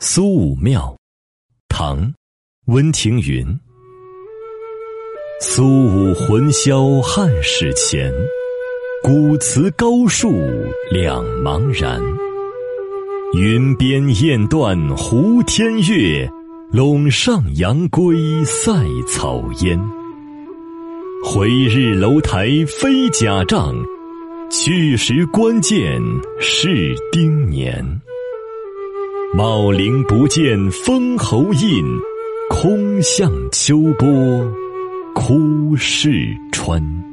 苏武庙，唐，温庭筠。苏武魂销汉室前，古祠高树两茫然。云边雁断胡天月，陇上杨归塞草烟。回日楼台飞甲帐，去时关键是丁年。茂陵不见封侯印，空向秋波哭逝川。